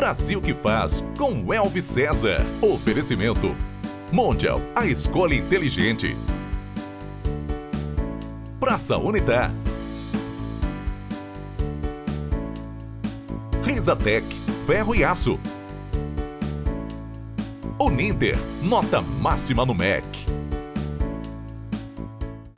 Brasil que faz com Elvis César. Oferecimento. Mondial, a escolha inteligente. Praça Unitar. Risatec, ferro e aço. Uninter, nota máxima no MEC.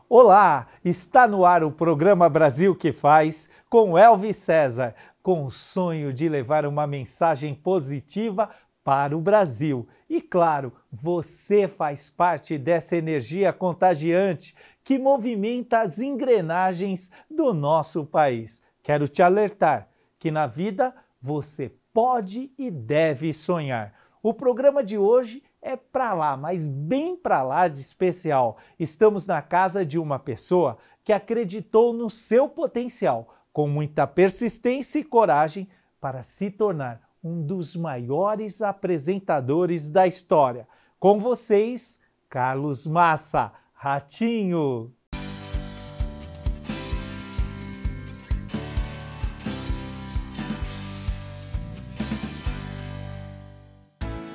Olá, está no ar o programa Brasil que faz com Elvis César, com o sonho de levar uma mensagem positiva para o Brasil. E claro, você faz parte dessa energia contagiante que movimenta as engrenagens do nosso país. Quero te alertar que na vida você pode e deve sonhar. O programa de hoje é para lá, mas bem para lá de especial. Estamos na casa de uma pessoa que acreditou no seu potencial, com muita persistência e coragem para se tornar um dos maiores apresentadores da história. Com vocês, Carlos Massa, Ratinho.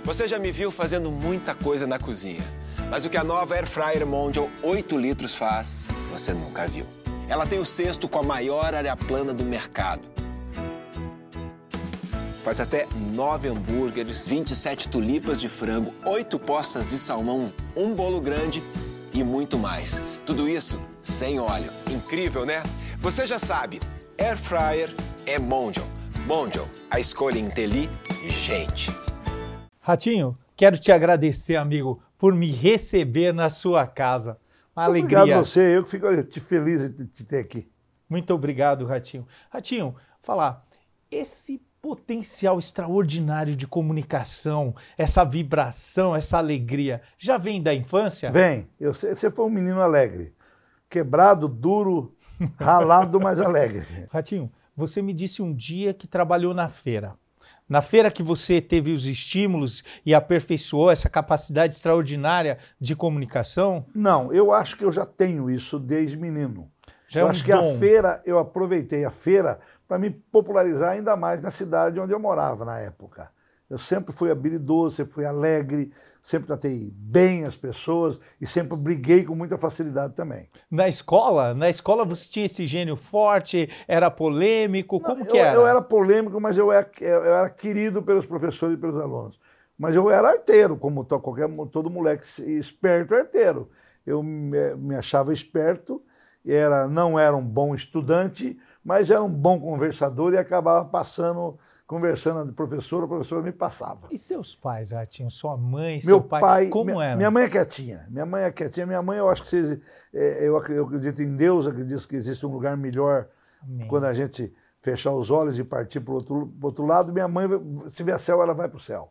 Você já me viu fazendo muita coisa na cozinha, mas o que a nova Air Fryer Mondial 8 litros faz, você nunca viu. Ela tem o cesto com a maior área plana do mercado. Faz até 9 hambúrgueres, 27 tulipas de frango, 8 postas de salmão, um bolo grande e muito mais. Tudo isso sem óleo. Incrível, né? Você já sabe, Air Fryer é Mondial. Mondial, a escolha inteligente. Ratinho, quero te agradecer, amigo, por me receber na sua casa. Uma alegria. Obrigado a você, eu que fico feliz de te ter aqui. Muito obrigado, Ratinho. Ratinho, falar, esse potencial extraordinário de comunicação, essa vibração, essa alegria, já vem da infância? Vem. Eu, você foi um menino alegre. Quebrado, duro, ralado, mas alegre. Ratinho, você me disse um dia que trabalhou na feira. Na feira que você teve os estímulos e aperfeiçoou essa capacidade extraordinária de comunicação? Não, eu acho que eu já tenho isso desde menino. Já eu é um acho que dom. a feira, eu aproveitei a feira para me popularizar ainda mais na cidade onde eu morava na época. Eu sempre fui habilidoso, sempre fui alegre, sempre tratei bem as pessoas e sempre briguei com muita facilidade também. Na escola? Na escola você tinha esse gênio forte, era polêmico, como Não, que eu, era? Eu era polêmico, mas eu era, eu era querido pelos professores e pelos alunos. Mas eu era arteiro, como to- qualquer, todo moleque esperto é arteiro. Eu me, me achava esperto, era, não era um bom estudante, mas era um bom conversador e acabava passando, conversando com a professora, a professora me passava. E seus pais, Ratinho? Sua mãe, Meu seu pai, pai, como minha, era? minha mãe é quietinha. Minha mãe é quietinha. Minha mãe, eu acho que vocês, é, eu, eu acredito em Deus, acredito que existe um lugar melhor Amém. quando a gente fechar os olhos e partir para o outro, outro lado. Minha mãe, se vier céu, ela vai para o céu.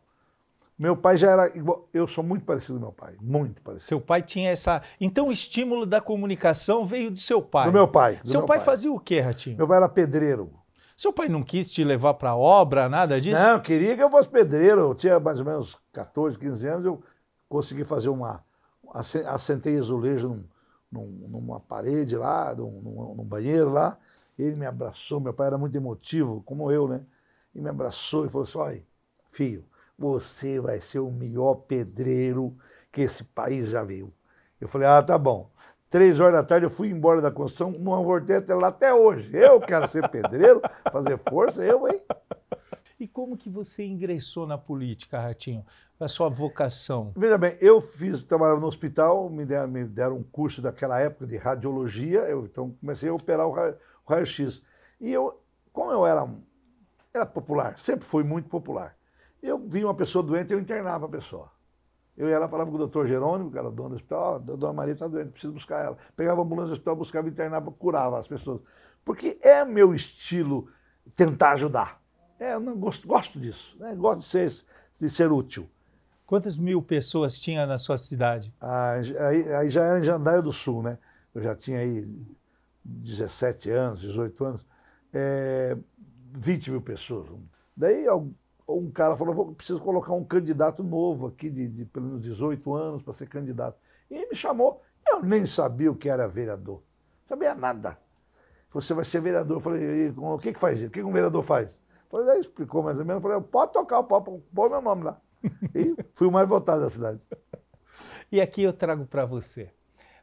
Meu pai já era igual. Eu sou muito parecido com meu pai, muito parecido. Seu pai tinha essa. Então o estímulo da comunicação veio do seu pai. Do meu pai. do Seu meu pai, fazia o quê, Ratinho? Meu pai era pedreiro. Seu pai não quis te levar para obra, nada disso? Não, queria que eu fosse pedreiro. Eu tinha mais ou menos 14, 15 anos. Eu consegui fazer uma. Assentei azulejo num, num- numa parede lá, num, num- num banheiro lá. Ele me abraçou. Meu pai era muito emotivo, como eu, né? E me abraçou e falou assim: olha, filho, você vai ser o melhor pedreiro que esse país já viu. Eu falei: ah, tá bom. Três horas da tarde eu fui embora da construção, não voltei até lá até hoje. Eu quero ser pedreiro, fazer força, eu, hein? E como que você ingressou na política, Ratinho? A sua vocação? Veja bem, eu fiz, trabalhava no hospital, me deram, me deram um curso daquela época de radiologia, eu então comecei a operar o ra- o raio-x. E eu, como eu era, era popular, sempre fui muito popular, eu vi uma pessoa doente, eu internava a pessoa. Eu ia lá, falava com o doutor Jerônimo, que era dono do hospital, ó, a dona Maria está doente, preciso buscar ela. Pegava a ambulância do hospital, buscava, internava, curava as pessoas. Porque é meu estilo tentar ajudar. É, eu não gosto, gosto disso, né? gosto de ser, de ser útil. Quantas mil pessoas tinha na sua cidade? Ah, Aí, aí já era em Jandaia do Sul, né? Eu já tinha aí 17 anos, 18 anos, é, 20 mil pessoas. Daí um cara falou, vou, preciso colocar um candidato novo aqui, de, de pelo menos 18 anos, para ser candidato. E me chamou, eu nem sabia o que era vereador, sabia nada. Você vai ser vereador. Eu falei, "E com- o que, que faz isso? O que que um vereador faz? Falei, daí explicou mais ou menos. Falei, pode tocar o pau, põe meu nome lá. E fui o mais votado da cidade. E aqui eu trago para você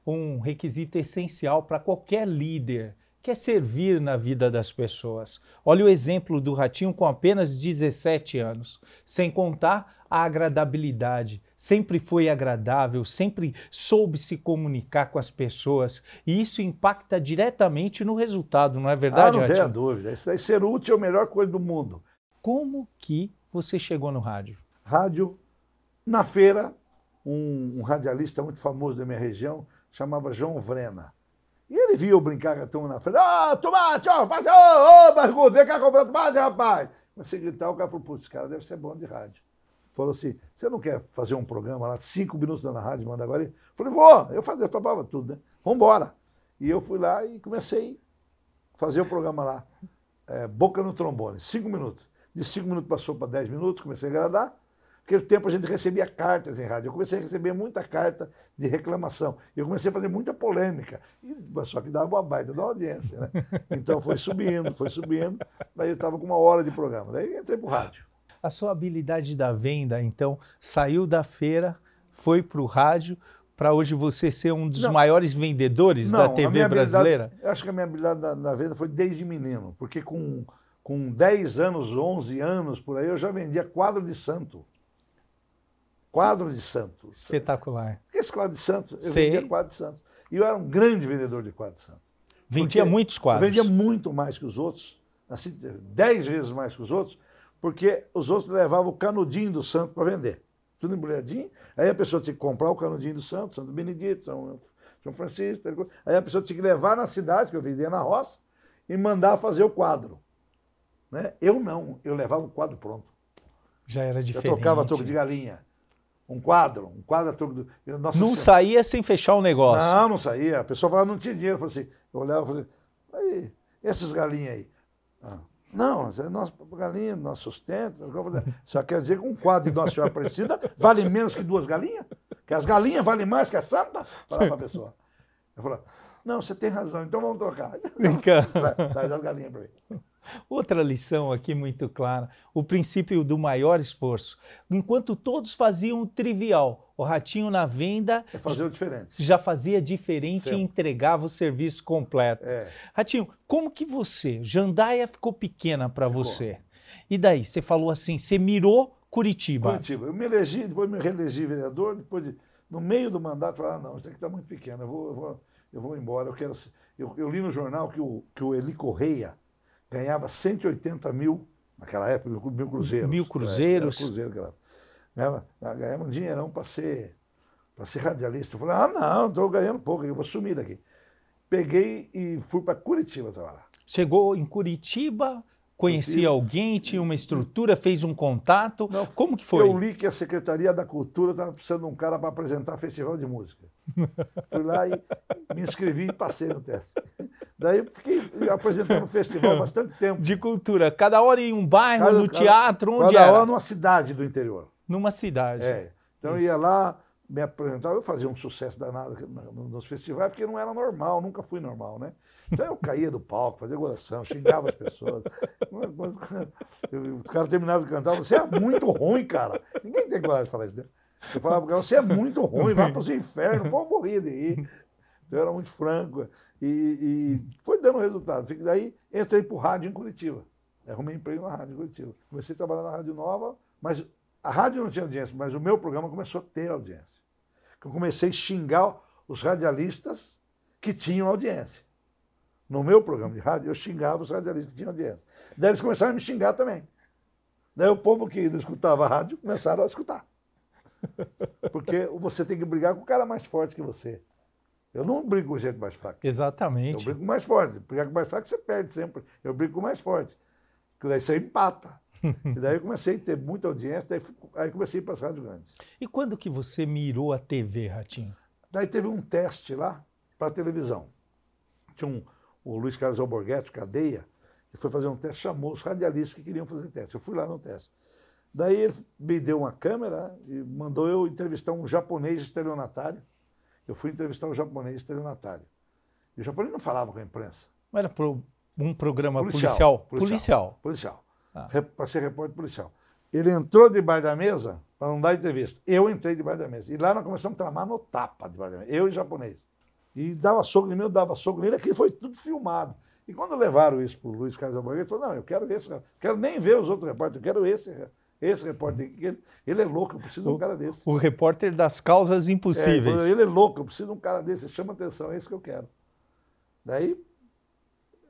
um requisito essencial para qualquer líder que é servir na vida das pessoas. Olha o exemplo do Ratinho com apenas 17 anos, sem contar a agradabilidade. Sempre foi agradável, sempre soube se comunicar com as pessoas e isso impacta diretamente no resultado, não é verdade, ah, não Ratinho? tenha dúvida. Isso ser útil é a melhor coisa do mundo. Como que você chegou no rádio? Rádio, na feira, um, um radialista muito famoso da minha região, chamava João Vrena. E ele viu brincar com a turma na frente. Ah, tomate, ó, faz, ô, ô, barrigudo, vem cá comprar tomate, rapaz. Comecei a gritar, o cara falou, putz, esse cara deve ser bom de rádio. Falou assim, você não quer fazer um programa lá, cinco minutos na rádio, manda agora? Eu falei, vou, eu fazia, eu topava tudo, né? Vambora. E eu fui lá e comecei a fazer o programa lá. É, Boca no trombone, cinco minutos. De cinco minutos passou para dez minutos, comecei a agradar. Naquele tempo a gente recebia cartas em rádio. Eu comecei a receber muita carta de reclamação. Eu comecei a fazer muita polêmica. E, só que dava uma baita da audiência, né? Então foi subindo, foi subindo. Daí eu estava com uma hora de programa. Daí entrei para o rádio. A sua habilidade da venda, então, saiu da feira, foi para o rádio, para hoje você ser um dos Não. maiores vendedores Não, da TV brasileira? Eu acho que a minha habilidade na, na venda foi desde menino. Porque com, com 10 anos, 11 anos por aí, eu já vendia quadro de santo. Quadro de santo. Espetacular. Esse quadro de santo, eu Sei. vendia quadro de santo. E eu era um grande vendedor de quadro de santo. Vendia muitos quadros. Eu vendia muito mais que os outros, assim, dez vezes mais que os outros, porque os outros levavam o canudinho do santo para vender. Tudo embrulhadinho. Aí a pessoa tinha que comprar o canudinho do santo, Santo Benedito, São, São Francisco. Aí a pessoa tinha que levar na cidade, que eu vendia na roça, e mandar fazer o quadro. Né? Eu não, eu levava o quadro pronto. Já era Eu diferente. trocava toco de galinha. Um quadro, um quadro a Nossa Não Senhora. saía sem fechar o negócio. Não, não saía. A pessoa falava, não tinha dinheiro. Eu falei assim, eu olhava e falei, aí, essas galinhas aí. Ah, não, é nosso galinha, nosso sustento. Só quer dizer que um quadro de Nossa Senhora Aparecida vale menos que duas galinhas? Que as galinhas valem mais que a santa? Falava para a pessoa. Eu falei, não, você tem razão, então vamos trocar. Vem cá. Traz as galinhas para mim. Outra lição aqui muito clara: o princípio do maior esforço. Enquanto todos faziam o trivial, o ratinho na venda É fazer o diferente. já fazia diferente Sempre. e entregava o serviço completo. É. Ratinho, como que você, Jandaia ficou pequena para você? E daí, você falou assim, você mirou Curitiba. Curitiba. Eu me elegi, depois me reelegi vereador, depois de, no meio do mandato, falei, ah, não, isso aqui está muito pequeno, eu vou, eu vou, eu vou embora. Eu, quero, ser-" eu, eu li no jornal que o, que o Eli Correia ganhava 180 mil, naquela época, mil cruzeiros. Mil cruzeiros. Era cruzeiro, ganhava, ganhava um dinheirão para ser, para ser radialista. Eu falei, ah, não, estou ganhando pouco, eu vou sumir daqui. Peguei e fui para Curitiba trabalhar. Chegou em Curitiba, conhecia alguém, tinha uma estrutura, fez um contato. Não, como que foi? Eu li que a Secretaria da Cultura estava precisando de um cara para apresentar festival de música. Fui lá e me inscrevi e passei no teste. Daí eu fiquei apresentando o festival bastante tempo. De cultura. Cada hora em um bairro, Cada- no cada- teatro, onde Cada era? hora numa cidade do interior. Numa cidade. É. Então eu ia lá, me apresentava, eu fazia um sucesso danado na- no- nos festivais, porque não era normal, nunca fui normal, né? Então eu caía do palco, fazia gozação, xingava as pessoas. O cara terminava de cantar, você é muito ruim, cara. Ninguém tem coragem de falar isso, né? Eu falava pro cara, você é muito ruim, vai para os infernos, pô, eu morria de. Então eu era muito franco. E, e foi dando resultado. Daí entrei para o rádio em Curitiba. Arrumei emprego na rádio em Curitiba. Comecei a trabalhar na Rádio Nova, mas a rádio não tinha audiência, mas o meu programa começou a ter audiência. Eu comecei a xingar os radialistas que tinham audiência. No meu programa de rádio, eu xingava os radialistas que tinham audiência. Daí eles começaram a me xingar também. Daí o povo que não escutava a rádio começaram a escutar. Porque você tem que brigar com o cara mais forte que você. Eu não brigo com gente mais fraca. Eu Exatamente. brigo com o mais forte. Brigar com o mais fraco, você perde sempre. Eu brigo com o mais forte. Porque daí você empata. e daí eu comecei a ter muita audiência, daí, aí comecei a ir para as rádios grandes. E quando que você mirou a TV, Ratinho? Daí teve um teste lá para televisão. Tinha um, o Luiz Carlos Alborguete, cadeia, que foi fazer um teste, chamou os radialistas que queriam fazer teste. Eu fui lá no teste. Daí ele me deu uma câmera e mandou eu entrevistar um japonês estelionatário. Eu fui entrevistar um japonês estelionatário. E o japonês não falava com a imprensa. Era pro- um programa policial. Policial. Policial. Policial. Ah. para ser repórter policial. Ele entrou debaixo da mesa para não dar entrevista. Eu entrei debaixo da mesa. E lá nós começamos a tramar no tapa debaixo da mesa. Eu e o japonês. E dava soco mim, eu dava soco nele. Aquilo foi tudo filmado. E quando levaram isso para o Luiz Carlos Albuquerque, ele falou, não, eu quero esse, não quero nem ver os outros repórteres, eu quero esse, esse repórter. Ele, ele é louco, eu preciso de um cara desse. O repórter das causas É, ele, impossíveis. falou, ele é louco, eu preciso de um cara desse, chama atenção, é isso que eu quero. Daí,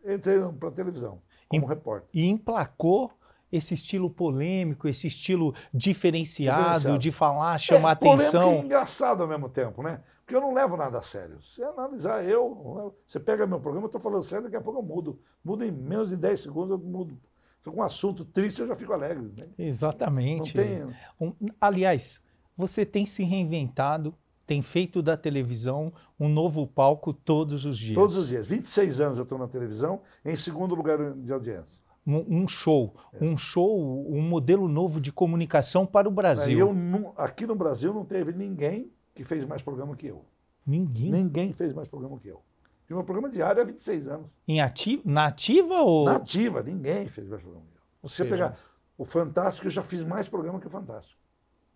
entrei para a televisão, como Em- repórter. E emplacou esse estilo polêmico, esse estilo diferenciado, Diferenciado. de falar, chamar é, atenção. e engraçado ao mesmo tempo, né? Porque eu não levo nada a sério. Se analisar eu, você pega meu programa, eu estou falando sério, daqui a pouco eu mudo. Mudo em menos de 10 segundos, eu mudo. Estou com um assunto triste, eu já fico alegre. Né? Exatamente. tem. Um- aliás, você tem se reinventado, tem feito da televisão um novo palco todos os dias. Todos os dias. 26 anos eu estou na televisão, em segundo lugar de audiência. Um, um show, um show, um modelo novo de comunicação para o Brasil. eu aqui no Brasil não teve ninguém que fez mais programa que eu. Ninguém. Ninguém fez mais programa que eu. E meu programa diário é 26 anos. Em ati na ativa ou. Nativa, ninguém fez mais programa que eu. Você seja, pegar o Fantástico, eu já fiz mais programa que o Fantástico.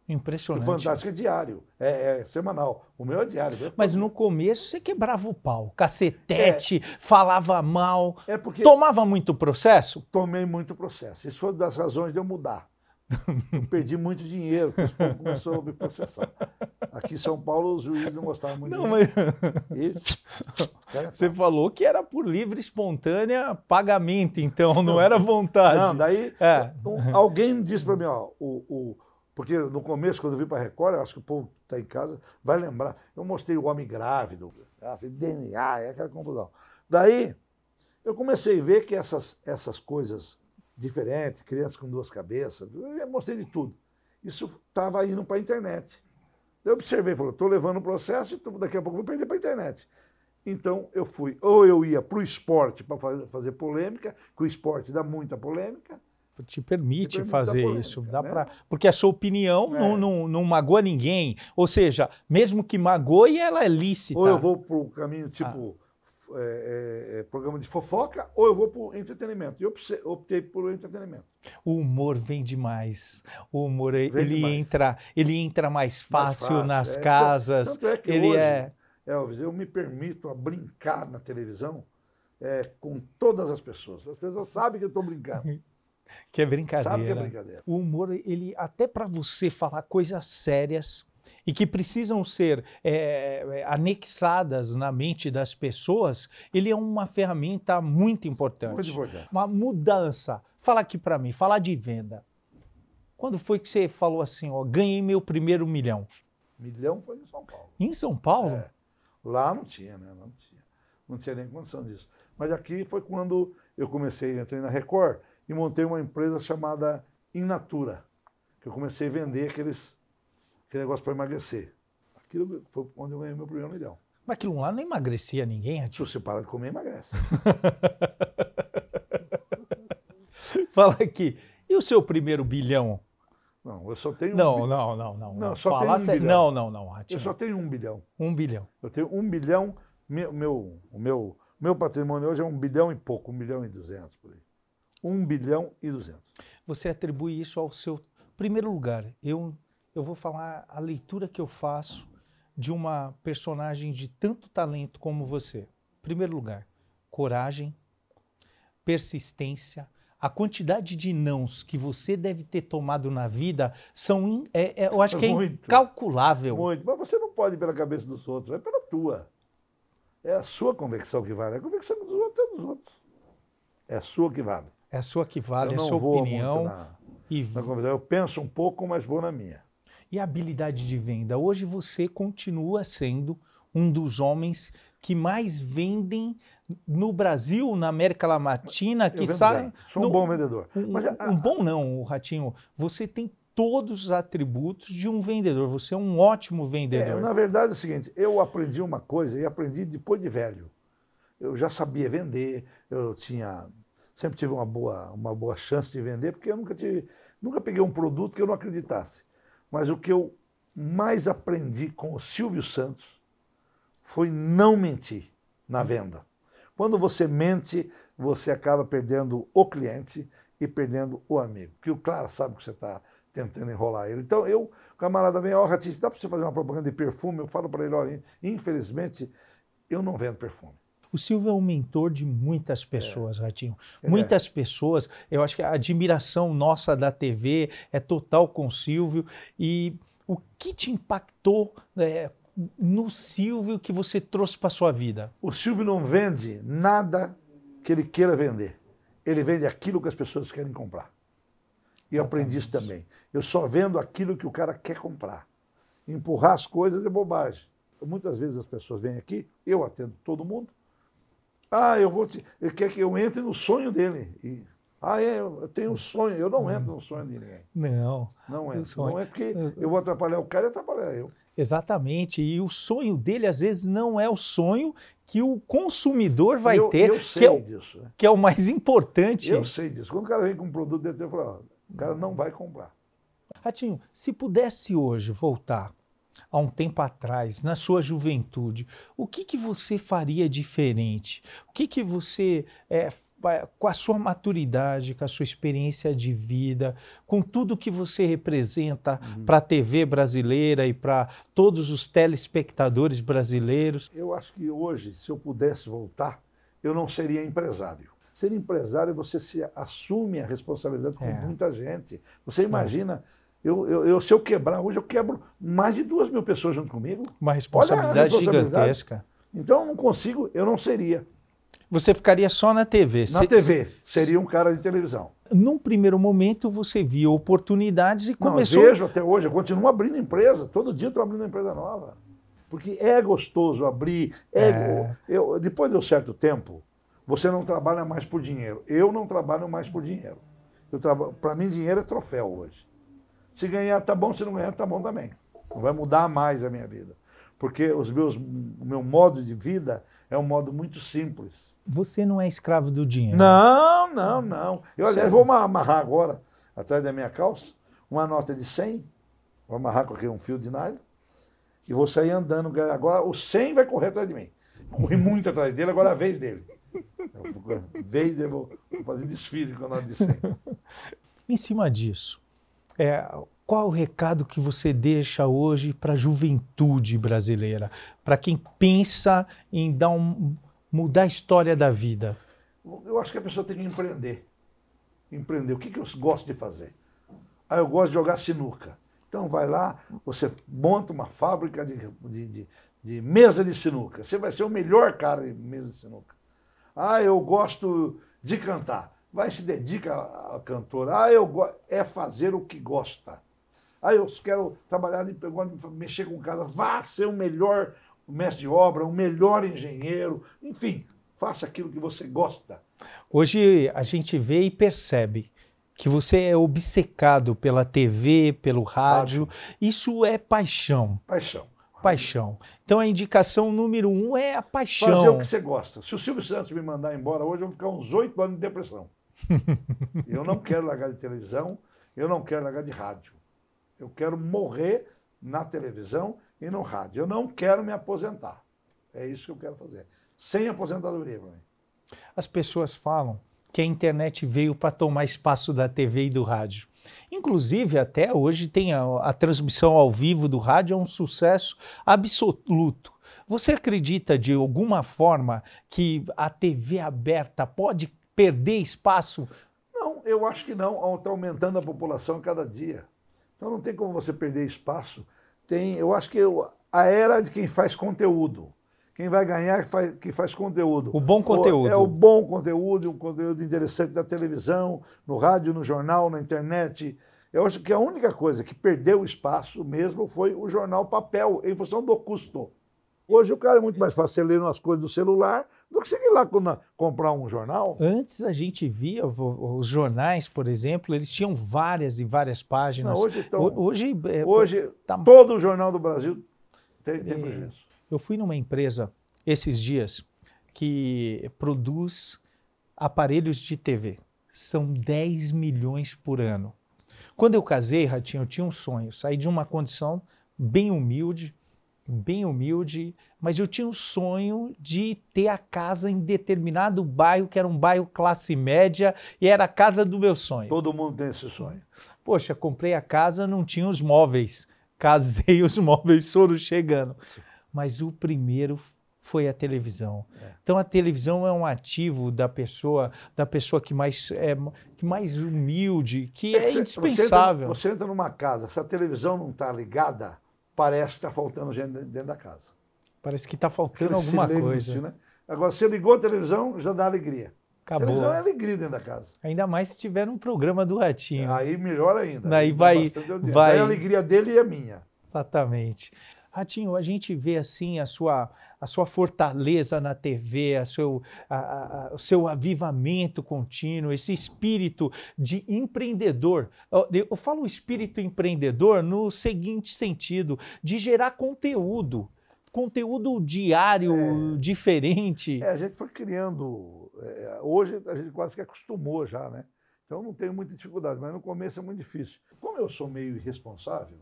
O Impressionante. Fantástico é diário, é, é semanal. O meu é diário. Mas no começo você quebrava o pau, cacetete, falava mal, É porque tomava muito processo. tomei muito processo. Isso foi uma das razões de eu mudar. Eu perdi muito dinheiro, porque os povos começaram a me processar. Aqui em São Paulo, os juízes não gostavam muito Não, mas E... Você falou que era por livre, espontânea pagamento, então não era vontade. Não, daí É. um- alguém disse para mim, ó, o, o- porque no começo, quando eu vim para a Record, eu acho que o povo que está em casa vai lembrar. Eu mostrei o homem grávido, falei, DNA, é aquela confusão. Daí eu comecei a ver que essas, essas coisas diferentes, crianças com duas cabeças, eu mostrei de tudo. Isso estava indo para a internet. Eu observei, falei, estou levando o processo e tô- daqui a pouco vou perder para a internet. Então eu fui, ou eu ia para o esporte para fazer polêmica, que o esporte dá muita polêmica, Te permite Te permite fazer polêmica, isso. Dá né? pra... Porque a sua opinião É. não, não, não magoa ninguém. Ou seja, mesmo que magoe, ela é lícita. Ou eu vou para o caminho tipo f- é, é, é, programa de fofoca, ou eu vou para o entretenimento. E eu optei- por entretenimento. O humor vem demais. O humor Vem ele demais. entra, ele entra mais Mais fácil, nas é. casas. Tanto é que ele hoje, é Elvis, eu me permito a brincar na televisão é, com todas as pessoas. As pessoas sabem que eu estou brincando. que é sabem que é brincadeira. brincadeira. O humor, ele até para você falar coisas sérias e que precisam ser é, anexadas na mente das pessoas, ele é uma ferramenta muito importante. Muito importante. Uma mudança. Fala aqui para mim, falar de venda. Quando foi que você falou assim, ó, ganhei meu primeiro milhão? Milhão foi em São Paulo. Em São Paulo? É. Lá não tinha, né? Lá não tinha. Não tinha nem condição disso. Mas aqui foi quando eu comecei, entrei na Record e montei uma empresa chamada Inatura, que eu comecei a vender aqueles, aquele negócio para emagrecer. Aquilo foi onde eu ganhei meu primeiro milhão. Mas aquilo lá não emagrecia ninguém, Se Ratinho. você para de comer, emagrece. Fala aqui. E o seu primeiro bilhão? Não, eu só tenho um Não, bilhão. não, não, não. Não, só Fala tem um bilhão. Não, não, não, Eu só tenho um bilhão. Um bilhão. Eu tenho um bilhão, meu, meu, o meu, meu patrimônio hoje é um bilhão e pouco, um bilhão e duzentos por aí. Um bilhão e duzentos. Você atribui isso ao seu primeiro lugar. Eu, eu vou falar a leitura que eu faço de uma personagem de tanto talento como você. Primeiro lugar, coragem, persistência. A quantidade de nãos que você deve ter tomado na vida são, in- é- é- eu acho que é Muito. incalculável. Muito. Mas você não pode ir pela cabeça dos outros, é pela tua. É a sua convicção que vale. A convicção dos outros é dos outros. É a sua que vale. É a sua que vale, eu é a sua opinião muito na, e, na. Eu penso um pouco, mas vou na minha. E a habilidade de venda. Hoje você continua sendo um dos homens que mais vendem no Brasil, na América Latina, que bem. Sou um no- bom vendedor. Um, Mas a- um bom não, Ratinho. Você tem todos os atributos de um vendedor. Você é um ótimo É, vendedor. na verdade é o seguinte, eu aprendi uma coisa e aprendi depois de velho. Eu já sabia vender, eu tinha sempre tive uma boa, uma boa chance de vender, porque eu nunca tive, nunca peguei um produto que eu não acreditasse. Mas o que eu mais aprendi com o Silvio Santos foi não mentir na venda. Quando você mente, você acaba perdendo o cliente e perdendo o amigo. Porque o cara sabe que você está tentando enrolar ele. Então, eu, camarada vem, ó, oh, dá para você fazer uma propaganda de perfume? Eu falo para ele, olha, infelizmente, eu não vendo perfume. O Silvio é um mentor de muitas pessoas, é. Ratinho. Muitas é. pessoas. Eu acho que a admiração nossa da TV é total com o Silvio. E o que te impactou é, no Silvio que você trouxe para sua vida? O Silvio não vende nada que ele queira vender. Ele vende aquilo que as pessoas querem comprar. E eu aprendi isso também. Eu só vendo aquilo que o cara quer comprar. Empurrar as coisas é bobagem. Muitas vezes as pessoas vêm aqui, eu atendo todo mundo. Ah, eu vou te. Ele quer que eu entre no sonho dele. E, ah, é, eu tenho um sonho. Eu não entro no sonho de ninguém. Não. Não entro. Não é porque eu vou atrapalhar o cara e atrapalhar eu. Exatamente. E o sonho dele, às vezes, não é o sonho que o consumidor vai eu, ter. Eu sei que é o, disso. Né? Que é o mais importante. Eu sei disso. Quando o cara vem com um produto dele, eu falo, o cara não vai comprar. Ratinho, se pudesse hoje voltar há um tempo atrás, na sua juventude, o que, que você faria diferente? O que, que você é, com a sua maturidade, com a sua experiência de vida, com tudo que você representa uhum. para a TV brasileira e para todos os telespectadores brasileiros? Eu acho que hoje, se eu pudesse voltar, eu não seria empresário. Ser empresário, você se assume a responsabilidade com é. muita gente. Você imagina, eu, eu, eu, se eu quebrar hoje, eu quebro mais de duas mil pessoas junto comigo. Uma responsabilidade, responsabilidade. gigantesca. Então, eu não consigo, eu não seria. Você ficaria só na TV? Na TV. Seria um cara de televisão. Num primeiro momento, você via oportunidades e começou... Não, vejo até hoje, eu continuo abrindo empresa. Todo dia eu estou abrindo empresa nova. Porque é gostoso abrir. É... É... Eu, depois de um certo tempo, você não trabalha mais por dinheiro. Eu não trabalho mais por dinheiro. Para mim, dinheiro é troféu hoje. Se ganhar, tá bom. Se não ganhar, tá bom também. Não vai mudar mais a minha vida. Porque os meus, o meu modo de vida é um modo muito simples. Você não é escravo do dinheiro? Não, não, não. Eu, aliás, vou amarrar agora, atrás da minha calça, uma nota de 100. Vou amarrar com aqui um fio de nylon. E vou sair andando. Agora o 100 vai correr atrás de mim. Corri muito atrás dele, agora é a vez dele. Vez dele, vou fazer desfile com a nota de 100. Em cima disso, é, qual o recado que você deixa hoje para a juventude brasileira? Para quem pensa em dar um, mudar a história da vida? Eu acho que a pessoa tem que empreender. Empreender. O que, que eu gosto de fazer? Ah, eu gosto de jogar sinuca. Então vai lá, você monta uma fábrica de, de, de, de mesa de sinuca. Você vai ser o melhor cara de mesa de sinuca. Ah, eu gosto de cantar. Vai se dedica a cantor. Ah, eu. É fazer o que gosta. Ah, eu quero trabalhar, de mexer com casa. Vá ser o melhor mestre de obra, o melhor engenheiro, enfim, faça aquilo que você gosta. Hoje a gente vê e percebe que você é obcecado pela TV, pelo rádio. rádio. Isso é paixão. Paixão. Paixão. Então a indicação número um é a paixão. Fazer o que você gosta. Se o Silvio Santos me mandar embora hoje, eu vou ficar uns oito anos de depressão. eu não quero largar de televisão, eu não quero largar de rádio. Eu quero morrer na televisão e no rádio. Eu não quero me aposentar. É isso que eu quero fazer. Sem aposentadoria para mim. As pessoas falam que a internet veio para tomar espaço da TV e do rádio. Inclusive, até hoje tem a, a, transmissão ao vivo do rádio é um sucesso absoluto. Você acredita de alguma forma que a TV aberta pode perder espaço? Não, eu acho que não. Está aumentando a população a cada dia. Então não tem como você perder espaço tem, eu acho que eu, a era de quem faz conteúdo. Quem vai ganhar é que faz, que faz conteúdo. O bom conteúdo. é o bom conteúdo, um conteúdo interessante da televisão, no rádio, no jornal, na internet. Eu acho que a única coisa que perdeu espaço mesmo foi o jornal papel, em função do custo. Hoje o cara é muito mais fácil ler umas coisas do celular do que seguir lá comprar um jornal. Antes a gente via os jornais, por exemplo, eles tinham várias e várias páginas. Não, hoje estão. Hoje, é, hoje tá... todo o jornal do Brasil tem, tem prejuízo. Eu fui numa empresa esses dias que produz aparelhos de TV. São 10 milhões por ano. Quando eu casei, Ratinho, eu tinha um sonho, sair de uma condição bem humilde, bem humilde, mas eu tinha um sonho de ter a casa em determinado bairro, que era um bairro classe média, e era a casa do meu sonho. Todo mundo tem esse sonho. Poxa, comprei a casa, não tinha os móveis. Casei, os móveis foram chegando. Mas o primeiro foi a televisão. É. Então a televisão é um ativo da pessoa, da pessoa que mais é que mais humilde, que é, é indispensável. Você entra, você entra numa casa, se a televisão não está ligada, parece que está faltando gente dentro da casa. Parece que está faltando Aquele alguma silêncio, coisa. Né? Agora, você ligou a televisão, já dá alegria. Acabou. A televisão é alegria dentro da casa. Ainda mais se tiver um programa do Ratinho. Aí melhor ainda. Aí vai, vai... a alegria dele e a minha. Exatamente. Ratinho, a gente vê assim a sua, a sua fortaleza na TV, a seu, a, a, o seu avivamento contínuo, esse espírito de empreendedor. Eu falo espírito empreendedor no seguinte sentido: de gerar conteúdo. Conteúdo diário, é, diferente. É, a gente foi criando. É, hoje a gente quase que acostumou já, né? Então não tenho muita dificuldade, mas no começo é muito difícil. Como eu sou meio irresponsável,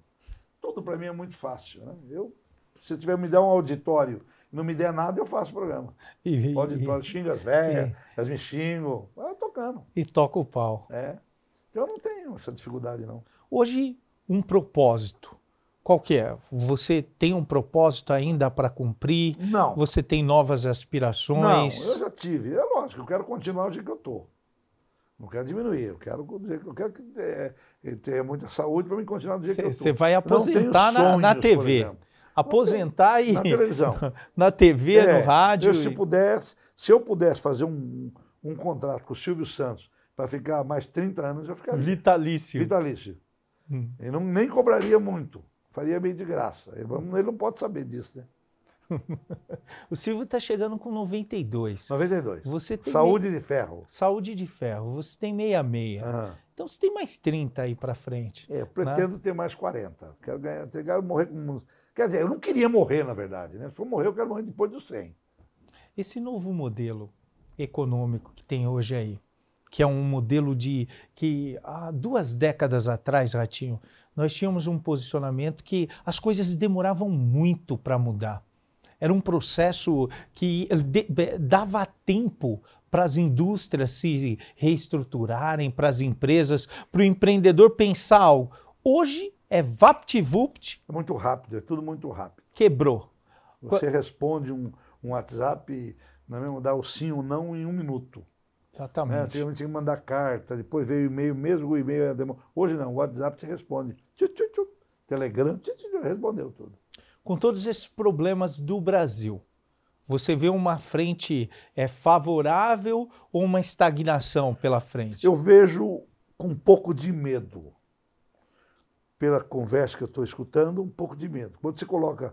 tudo para mim é muito fácil. Né? Eu, se tiver me der um auditório e não me der nada, eu faço o programa. E, auditório e, xinga as velhas, elas me xingam, vai tocando. E toca o pau. É. Então eu não tenho essa dificuldade, não. Hoje, um propósito. Qual que é? Você tem um propósito ainda para cumprir? Não. Você tem novas aspirações? Não, eu já tive. É lógico, eu quero continuar o jeito que eu estou. Não quero diminuir, eu quero, eu quero que é, tenha muita saúde para me continuar do jeito cê, que eu Você vai aposentar na, sonhos, na TV. Aposentar e. Na televisão. na TV, é, no rádio. Eu, se, pudesse, se eu pudesse fazer um, um contrato com o Silvio Santos para ficar mais 30 anos, eu ficaria. Vitalício. Vitalício. Hum. E não, nem cobraria muito. Faria bem de graça. Ele não pode saber disso, né? o Silvio está chegando com 92. 92. Você tem Saúde de ferro. Saúde de ferro. Você tem 66. Uhum. Então você tem mais 30 aí para frente. É, eu pretendo né? ter mais 40. Quero ganhar, quero morrer com. Quer dizer, eu não queria morrer, na verdade. Né? Se for morrer, eu quero morrer depois dos 100. Esse novo modelo econômico que tem hoje aí, que é um modelo de que há duas décadas atrás, Ratinho, nós tínhamos um posicionamento que as coisas demoravam muito para mudar. Era um processo que dava tempo para as indústrias se reestruturarem, para as empresas, para o empreendedor pensar algo. Hoje é vapt-vupt. É muito rápido, é tudo muito rápido. Quebrou. Você responde um, um WhatsApp, não é mesmo, dá o sim ou não em um minuto. Exatamente. Antigamente tinha que mandar carta, depois veio o e-mail, mesmo o e-mail era Hoje não, o WhatsApp te responde. Tchu, tchu, tchu. Telegram, tchu, tchu, respondeu tudo com todos esses problemas do Brasil, você vê uma frente é, favorável ou uma estagnação pela frente? Eu vejo com um pouco de medo. Pela conversa que eu estou escutando, um pouco de medo. Quando você coloca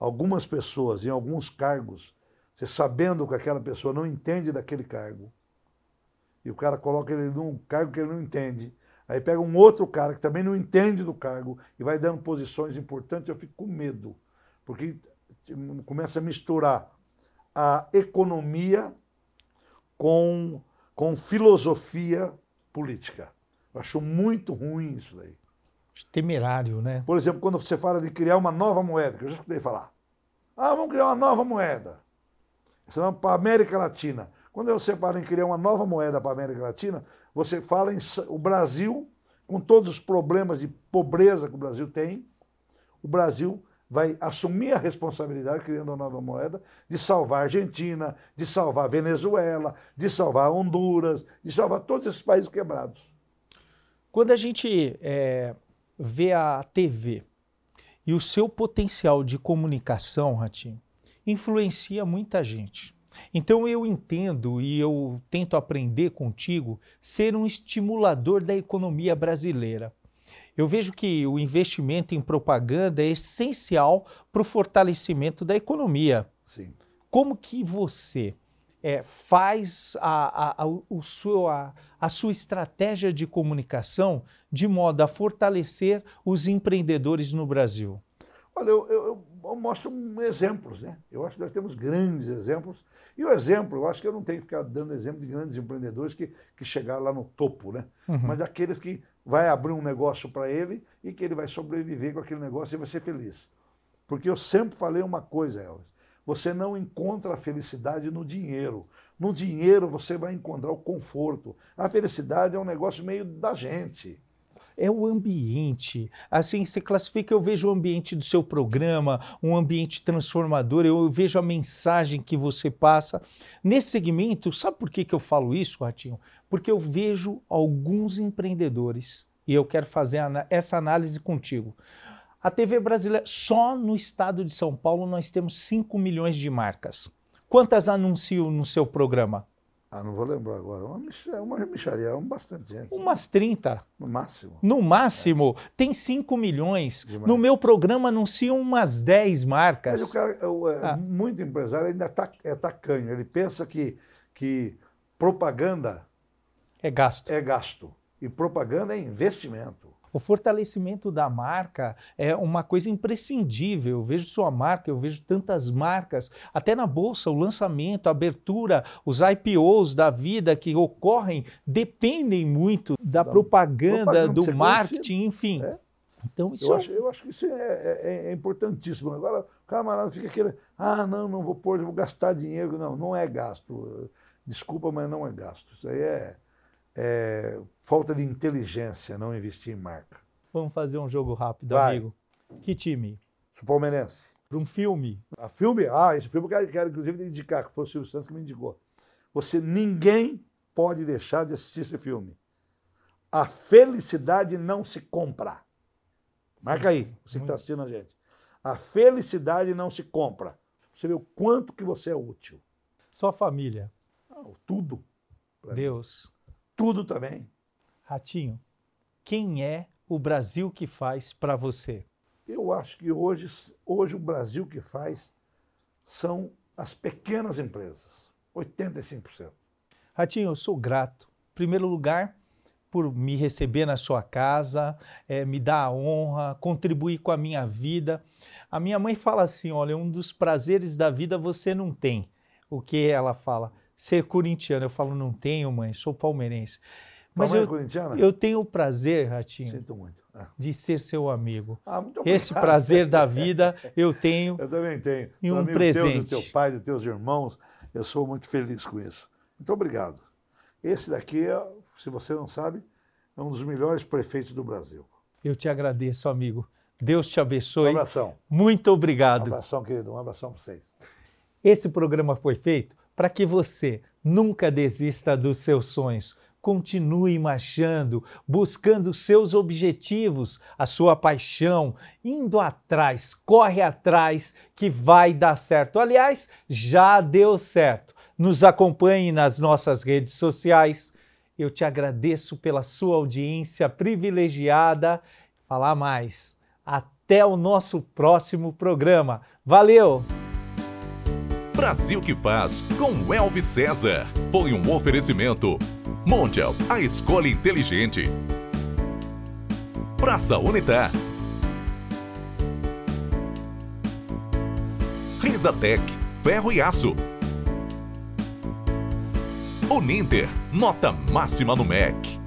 algumas pessoas em alguns cargos, você sabendo que aquela pessoa não entende daquele cargo, e o cara coloca ele num cargo que ele não entende, aí pega um outro cara que também não entende do cargo e vai dando posições importantes, eu fico com medo porque começa a misturar a economia com, com filosofia política. Eu acho muito ruim isso daí. Temerário, né? Por exemplo, quando você fala de criar uma nova moeda, que eu já escutei falar. Ah, vamos criar uma nova moeda. Isso é para a América Latina. Quando você fala em criar uma nova moeda para a América Latina, você fala em o Brasil, com todos os problemas de pobreza que o Brasil tem, o Brasil vai assumir a responsabilidade, criando uma nova moeda, de salvar a Argentina, de salvar a Venezuela, de salvar Honduras, de salvar todos esses países quebrados. Quando a gente é, vê a TV e o seu potencial de comunicação, Ratinho, influencia muita gente. Então eu entendo e eu tento aprender contigo ser um estimulador da economia brasileira. Eu vejo que o investimento em propaganda é essencial para o fortalecimento da economia. Sim. Como que você é, faz a, a, a, o seu, a, a sua estratégia de comunicação de modo a fortalecer os empreendedores no Brasil? Olha, eu, eu, eu, mostro exemplos, né? Eu acho que nós temos grandes exemplos. E o exemplo, eu acho que eu não tenho que ficar dando exemplo de grandes empreendedores que, que chegaram lá no topo, né? Uhum. Mas daqueles que vai abrir um negócio para ele e que ele vai sobreviver com aquele negócio e vai ser feliz. Porque eu sempre falei uma coisa, Elvis. Você não encontra a felicidade no dinheiro. No dinheiro você vai encontrar o conforto. A felicidade é um negócio meio da gente é o ambiente. Assim, você classifica, eu vejo o ambiente do seu programa, um ambiente transformador, eu vejo a mensagem que você passa. Nesse segmento, sabe por que, que eu falo isso, Ratinho? Porque eu vejo alguns empreendedores, e eu quero fazer essa análise contigo. A TV brasileira, só no estado de São Paulo, nós temos 5 milhões de marcas. Quantas anunciam no seu programa? Ah, não vou lembrar agora. Uma, uma micharia, é um bastante gente. Umas 30. No máximo. No máximo. É. Tem 5 milhões. Demais. No meu programa anunciam umas 10 marcas. Mas o cara, o, é, ah. muito empresário, ainda tá, é tacanho. Ele pensa que, que propaganda... É gasto. É gasto. E propaganda é investimento. O fortalecimento da marca é uma coisa imprescindível. Eu vejo sua marca, eu vejo tantas marcas, até na bolsa, o lançamento, a abertura, os IPOs da vida que ocorrem dependem muito da, da propaganda, propaganda, do marketing, enfim. É. Então, isso eu, é... acho, eu acho que isso é, é, é, importantíssimo. Agora, o camarada fica querendo, ah, não, não vou pôr, vou gastar dinheiro. Não, não é gasto. Desculpa, mas não é gasto. Isso aí é, é, falta de inteligência não investir em marca. Vamos fazer um jogo rápido, Vai. amigo. Que time? Sou palmeirense. Para um filme. A filme? Ah, esse filme eu quero, quero inclusive indicar, que foi o Silvio Santos que me indicou. Você, ninguém pode deixar de assistir esse filme. A felicidade não se compra. Marca aí, você que está assistindo a gente. A felicidade não se compra. Você vê o quanto que você é útil. Sua família. Ah, tudo. Deus. Mim tudo também. Ratinho, quem é o Brasil que faz para você? Eu acho que hoje, hoje o Brasil que faz são as pequenas empresas, 85%. Ratinho, eu sou grato. Em primeiro lugar, por me receber na sua casa, é, me dar a honra, contribuir com a minha vida. A minha mãe fala assim: olha, um dos prazeres da vida você não tem. O que ela fala? Ser corintiano. Eu falo, não tenho, mãe, sou palmeirense. Mas mãe eu, é corintiana? eu tenho o prazer, Ratinho, Sinto muito. É. de ser seu amigo. Ah, muito Esse prazer da vida eu tenho. Eu também tenho. E um presente. Teu, do teu pai, dos teus irmãos, eu sou muito feliz com isso. Muito obrigado. Esse daqui, é, se você não sabe, é um dos melhores prefeitos do Brasil. Eu te agradeço, amigo. Deus te abençoe. Um abração. Muito obrigado. Um abração, querido. Um abração para vocês. Esse programa foi feito para que você nunca desista dos seus sonhos. Continue marchando, buscando seus objetivos, a sua paixão, indo atrás, corre atrás, que vai dar certo. Aliás, já deu certo. Nos acompanhe nas nossas redes sociais. Eu te agradeço pela sua audiência privilegiada. Falar mais. Até o nosso próximo programa. Valeu! Brasil que faz com Elvis César. Foi um oferecimento. Mondial, a escola inteligente. Praça Unitar. Risatec, ferro e aço. Uninter, nota máxima no MEC.